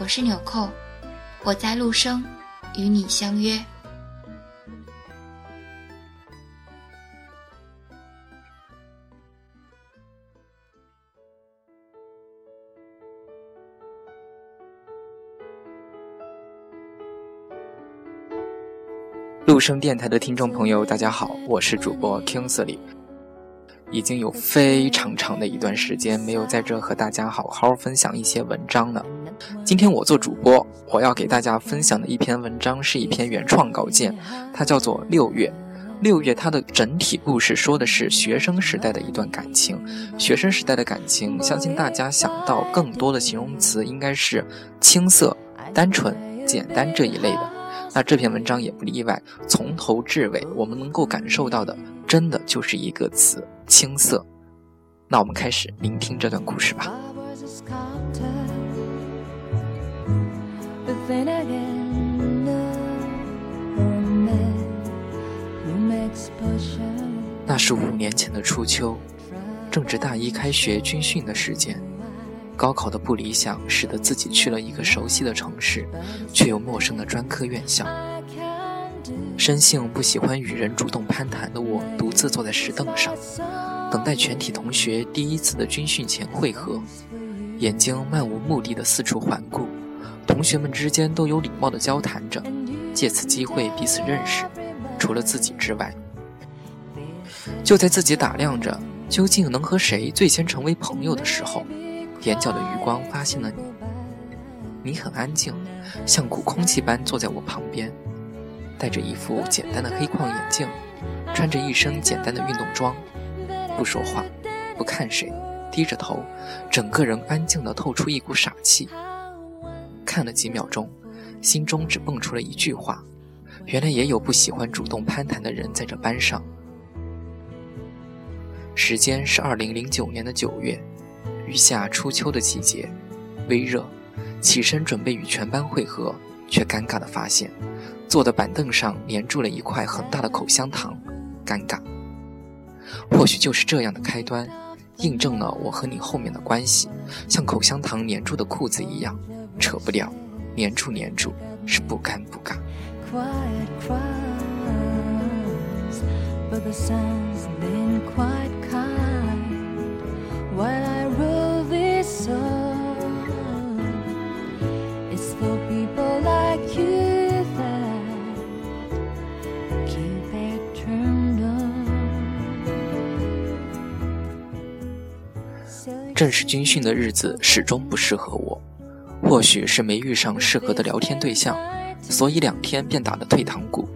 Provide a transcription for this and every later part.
我是纽扣，我在陆生，与你相约。陆生电台的听众朋友，大家好，我是主播 Kingsley。已经有非常长的一段时间没有在这和大家好好分享一些文章了。今天我做主播，我要给大家分享的一篇文章是一篇原创稿件，它叫做《六月》。六月它的整体故事说的是学生时代的一段感情。学生时代的感情，相信大家想到更多的形容词应该是青涩、单纯、简单这一类的。那这篇文章也不例外，从头至尾我们能够感受到的，真的就是一个词。青涩，那我们开始聆听这段故事吧。那是五年前的初秋，正值大一开学军训的时间。高考的不理想，使得自己去了一个熟悉的城市，却又陌生的专科院校。生性不喜欢与人主动攀谈的我，独自坐在石凳上，等待全体同学第一次的军训前会合，眼睛漫无目的的四处环顾，同学们之间都有礼貌的交谈着，借此机会彼此认识。除了自己之外，就在自己打量着究竟能和谁最先成为朋友的时候，眼角的余光发现了你。你很安静，像股空气般坐在我旁边。戴着一副简单的黑框眼镜，穿着一身简单的运动装，不说话，不看谁，低着头，整个人安静的透出一股傻气。看了几秒钟，心中只蹦出了一句话：原来也有不喜欢主动攀谈的人在这班上。时间是二零零九年的九月，余下初秋的季节，微热，起身准备与全班会合，却尴尬地发现。坐的板凳上粘住了一块很大的口香糖，尴尬。或许就是这样的开端，印证了我和你后面的关系，像口香糖粘住的裤子一样，扯不掉，粘住粘住，是不尴不尬。Quiet crowds，but the sun's been quite kind。while I wrote this song. It's for people like you that keep it turned on。正式军训的日子始终不适合我，或许是没遇上适合的聊天对象。所以两天便打了退堂鼓。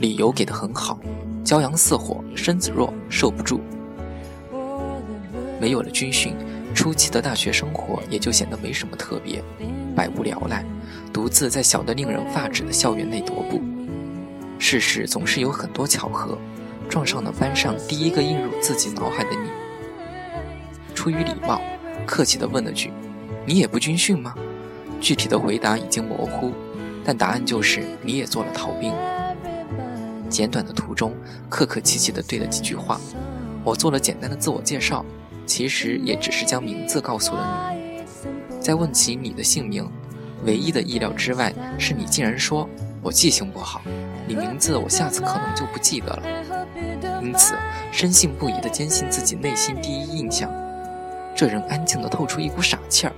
理由给的很好，骄阳似火，身子弱，受不住。没有了军训，初期的大学生活也就显得没什么特别，百无聊赖，独自在小得令人发指的校园内踱步。事实总是有很多巧合，撞上了班上第一个映入自己脑海的你。出于礼貌，客气地问了句：“你也不军训吗？”具体的回答已经模糊，但答案就是你也做了逃兵。简短的途中，客客气气地对了几句话，我做了简单的自我介绍，其实也只是将名字告诉了你。在问起你的姓名，唯一的意料之外是你竟然说我记性不好，你名字我下次可能就不记得了。因此，深信不疑地坚信自己内心第一印象。这人安静的透出一股傻气儿。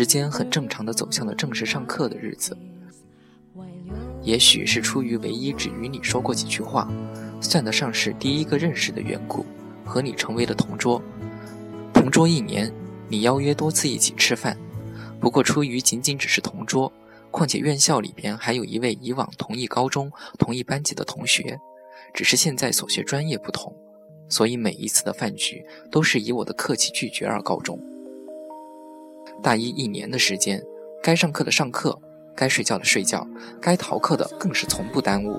时间很正常的走向了正式上课的日子。也许是出于唯一只与你说过几句话，算得上是第一个认识的缘故，和你成为了同桌。同桌一年，你邀约多次一起吃饭，不过出于仅仅只是同桌，况且院校里边还有一位以往同一高中、同一班级的同学，只是现在所学专业不同，所以每一次的饭局都是以我的客气拒绝而告终。大一一年的时间，该上课的上课。该睡觉的睡觉，该逃课的更是从不耽误。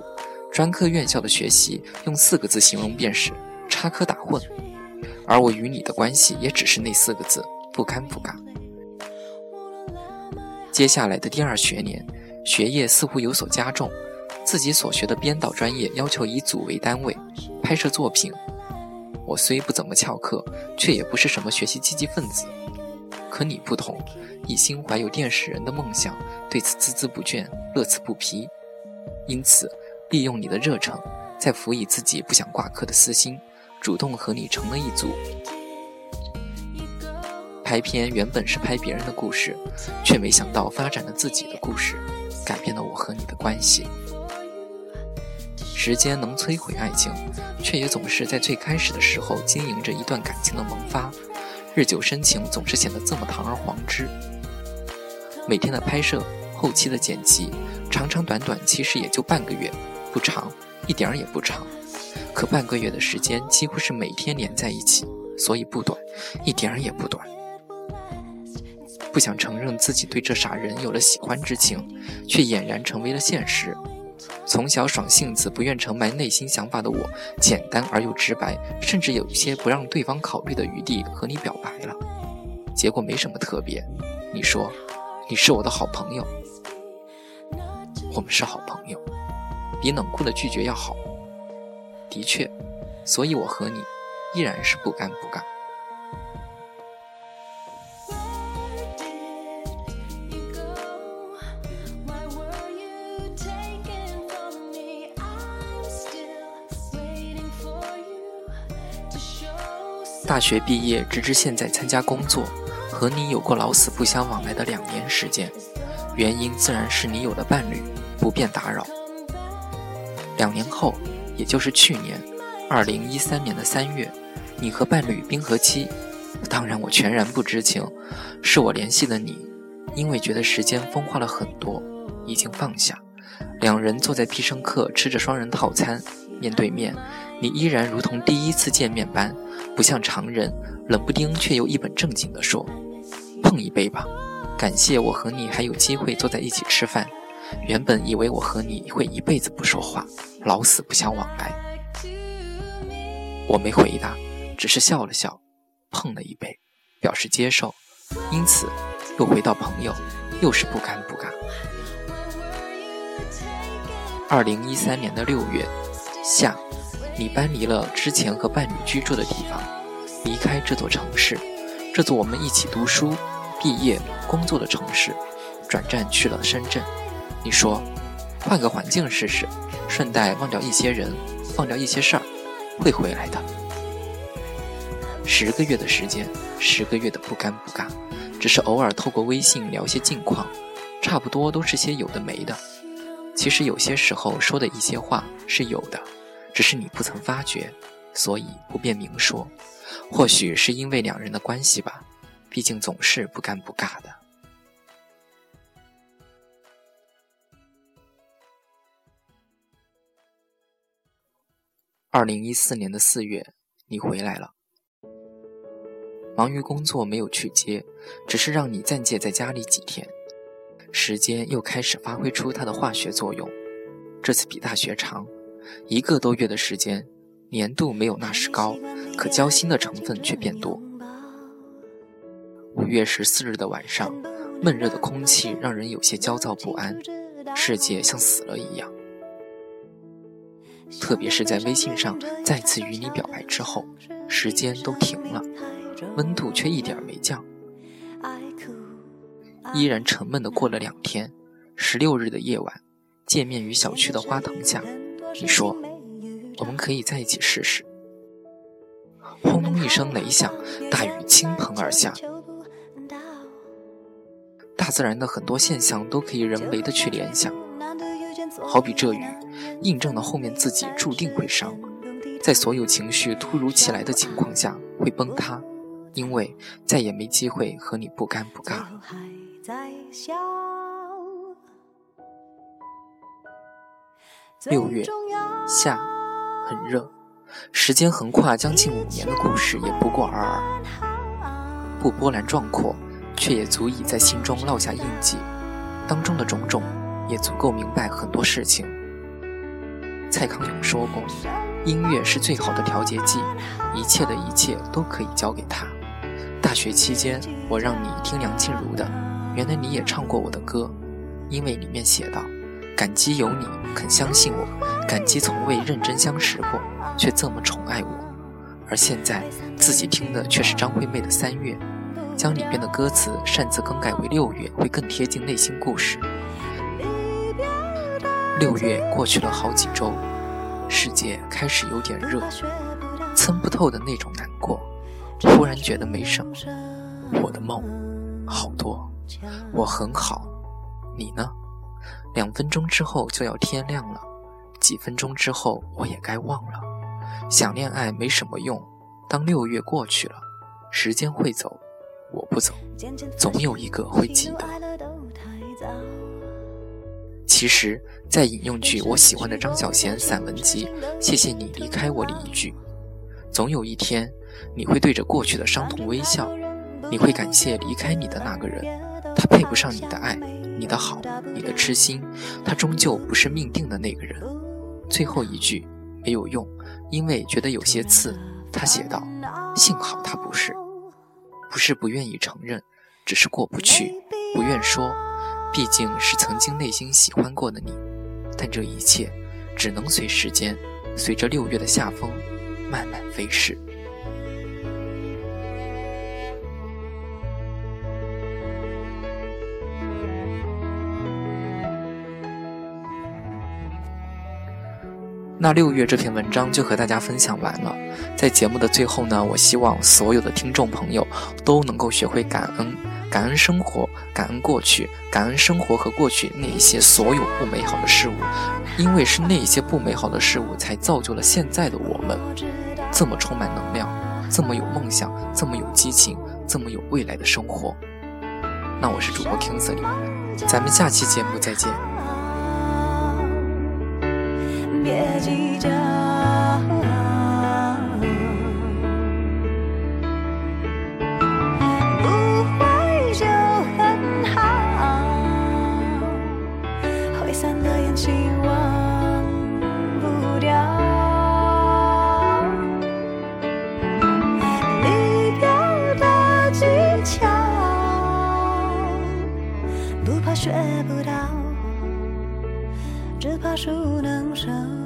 专科院校的学习用四个字形容便是插科打诨，而我与你的关系也只是那四个字不尴不尬。接下来的第二学年，学业似乎有所加重，自己所学的编导专业要求以组为单位拍摄作品。我虽不怎么翘课，却也不是什么学习积极分子。可你不同，一心怀有电视人的梦想，对此孜孜不倦，乐此不疲。因此，利用你的热诚，再辅以自己不想挂科的私心，主动和你成了一组。拍片原本是拍别人的故事，却没想到发展了自己的故事，改变了我和你的关系。时间能摧毁爱情，却也总是在最开始的时候经营着一段感情的萌发。日久生情，总是显得这么堂而皇之。每天的拍摄、后期的剪辑，长长短短，其实也就半个月，不长，一点儿也不长。可半个月的时间，几乎是每天连在一起，所以不短，一点儿也不短。不想承认自己对这傻人有了喜欢之情，却俨然成为了现实。从小爽性子、不愿承埋内心想法的我，简单而又直白，甚至有一些不让对方考虑的余地和你表白了。结果没什么特别，你说你是我的好朋友，我们是好朋友，比冷酷的拒绝要好。的确，所以我和你依然是不尴不尬。大学毕业，直至现在参加工作，和你有过老死不相往来的两年时间，原因自然是你有了伴侣，不便打扰。两年后，也就是去年，二零一三年的三月，你和伴侣冰河期，当然我全然不知情，是我联系了你，因为觉得时间风化了很多，已经放下。两人坐在必胜客吃着双人套餐，面对面，你依然如同第一次见面般。不像常人，冷不丁却又一本正经地说：“碰一杯吧，感谢我和你还有机会坐在一起吃饭。原本以为我和你会一辈子不说话，老死不相往来。”我没回答，只是笑了笑，碰了一杯，表示接受。因此，又回到朋友，又是不尴不尬。二零一三年的六月夏。你搬离了之前和伴侣居住的地方，离开这座城市，这座我们一起读书、毕业、工作的城市，转战去了深圳。你说，换个环境试试，顺带忘掉一些人，忘掉一些事儿，会回来的。十个月的时间，十个月的不尴不尬，只是偶尔透过微信聊些近况，差不多都是些有的没的。其实有些时候说的一些话是有的。只是你不曾发觉，所以不便明说。或许是因为两人的关系吧，毕竟总是不尴不尬的。二零一四年的四月，你回来了。忙于工作没有去接，只是让你暂借在家里几天。时间又开始发挥出它的化学作用，这次比大学长。一个多月的时间，粘度没有那时高，可交心的成分却变多。五月十四日的晚上，闷热的空气让人有些焦躁不安，世界像死了一样。特别是在微信上再次与你表白之后，时间都停了，温度却一点没降，依然沉闷的过了两天。十六日的夜晚，见面于小区的花藤下。你说，我们可以在一起试试。轰隆一声雷响，大雨倾盆而下。大自然的很多现象都可以人为的去联想。好比这雨，印证了后面自己注定会伤，在所有情绪突如其来的情况下会崩塌，因为再也没机会和你不尴不尬。六月，夏，很热，时间横跨将近五年的故事也不过尔尔，不波澜壮阔，却也足以在心中烙下印记，当中的种种。也足够明白很多事情。蔡康永说过：“音乐是最好的调节剂，一切的一切都可以交给他。”大学期间，我让你听梁静茹的，原来你也唱过我的歌，因为里面写道：“感激有你肯相信我，感激从未认真相识过，却这么宠爱我。”而现在自己听的却是张惠妹的《三月》，将里边的歌词擅自更改为《六月》，会更贴近内心故事。六月过去了好几周，世界开始有点热，参不透的那种难过。忽然觉得没什么，我的梦好多，我很好，你呢？两分钟之后就要天亮了，几分钟之后我也该忘了。想恋爱没什么用，当六月过去了，时间会走，我不走，总有一个会记得。其实，再引用句我喜欢的张小娴散文集《谢谢你离开我》里一句：“总有一天，你会对着过去的伤痛微笑，你会感谢离开你的那个人，他配不上你的爱、你的好、你的痴心，他终究不是命定的那个人。”最后一句没有用，因为觉得有些刺。他写道：“幸好他不是，不是不愿意承认，只是过不去，不愿说。”毕竟是曾经内心喜欢过的你，但这一切只能随时间，随着六月的夏风慢慢飞逝。那六月这篇文章就和大家分享完了。在节目的最后呢，我希望所有的听众朋友都能够学会感恩。感恩生活，感恩过去，感恩生活和过去那一些所有不美好的事物，因为是那一些不美好的事物，才造就了现在的我们，这么充满能量，这么有梦想，这么有激情，这么有未来的生活。那我是主播 Kingsley，咱们下期节目再见。别计较，不会就很好。挥散的烟气，忘不掉。你丢的技巧，不怕学不到。怕熟能生